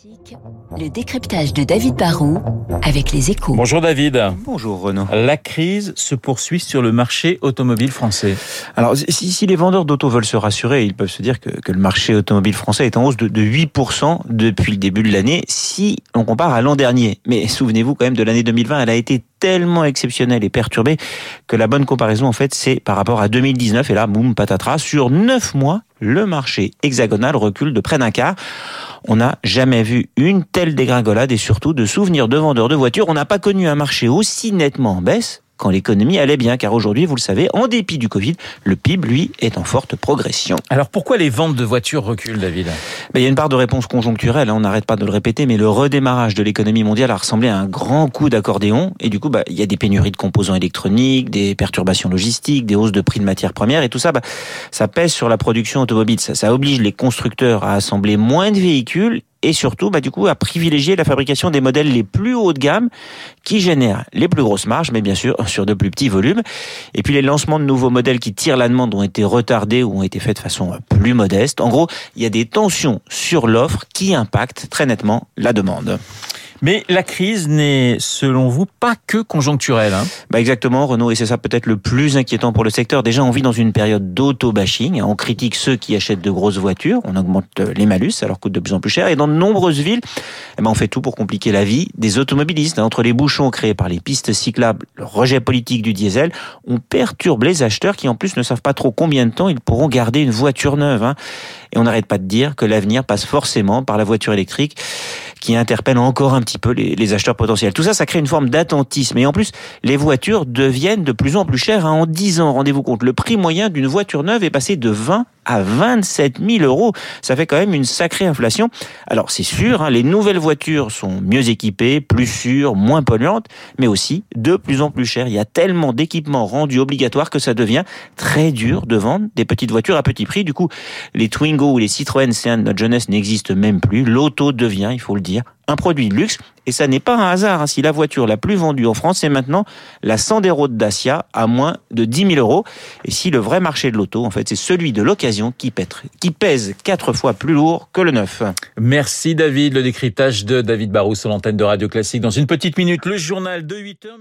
Classique, le décryptage de David Barrault avec les échos. Bonjour David. Bonjour Renaud. La crise se poursuit sur le marché automobile français. Alors si, si les vendeurs d'auto veulent se rassurer, ils peuvent se dire que, que, le marché automobile français est en hausse de, de 8% depuis le début de l'année si on compare à l'an dernier. Mais souvenez-vous quand même de l'année 2020, elle a été tellement exceptionnelle et perturbée que la bonne comparaison en fait c'est par rapport à 2019 et là boum patatras sur 9 mois le marché hexagonal recule de près d'un quart. On n'a jamais vu une telle dégringolade et surtout de souvenirs de vendeurs de voitures. On n'a pas connu un marché aussi nettement en baisse quand l'économie allait bien, car aujourd'hui, vous le savez, en dépit du Covid, le PIB, lui, est en forte progression. Alors pourquoi les ventes de voitures reculent, David? Ben, Il y a une part de réponse conjoncturelle, hein, on n'arrête pas de le répéter, mais le redémarrage de l'économie mondiale a ressemblé à un grand coup d'accordéon, et du coup, bah, il y a des pénuries de composants électroniques, des perturbations logistiques, des hausses de prix de matières premières, et tout ça, bah, ça pèse sur la production automobile. Ça, ça oblige les constructeurs à assembler moins de véhicules et surtout, bah, du coup, à privilégier la fabrication des modèles les plus hauts de gamme qui génèrent les plus grosses marges, mais bien sûr sur de plus petits volumes. Et puis les lancements de nouveaux modèles qui tirent la demande ont été retardés ou ont été faits de façon plus modeste. En gros, il y a des tensions sur l'offre qui impactent très nettement la demande. Mais la crise n'est, selon vous, pas que conjoncturelle. Hein bah exactement, Renaud, et c'est ça peut-être le plus inquiétant pour le secteur. Déjà, on vit dans une période d'auto-bashing. On critique ceux qui achètent de grosses voitures, on augmente les malus, ça leur coûte de plus en plus cher. Et dans de nombreuses villes, eh ben, on fait tout pour compliquer la vie des automobilistes. Entre les bouchons créés par les pistes cyclables, le rejet politique du diesel, on perturbe les acheteurs qui en plus ne savent pas trop combien de temps ils pourront garder une voiture neuve. Hein. Et on n'arrête pas de dire que l'avenir passe forcément par la voiture électrique qui interpelle encore un petit peu les, acheteurs potentiels. Tout ça, ça crée une forme d'attentisme. Et en plus, les voitures deviennent de plus en plus chères. Hein. En 10 ans, rendez-vous compte, le prix moyen d'une voiture neuve est passé de 20 à 27 000 euros. Ça fait quand même une sacrée inflation. Alors c'est sûr, hein, les nouvelles voitures sont mieux équipées, plus sûres, moins polluantes, mais aussi de plus en plus chères. Il y a tellement d'équipements rendus obligatoires que ça devient très dur de vendre des petites voitures à petit prix. Du coup, les Twingo ou les Citroën C1 de notre jeunesse n'existent même plus. L'auto devient, il faut le dire, un produit de luxe. Et ça n'est pas un hasard hein, si la voiture la plus vendue en France est maintenant la Sandero de Dacia à moins de 10 000 euros. Et si le vrai marché de l'auto, en fait, c'est celui de l'occasion qui, qui pèse quatre fois plus lourd que le neuf. Merci David. Le décryptage de David Barrou sur l'antenne de Radio Classique. Dans une petite minute, le journal de 8 heures.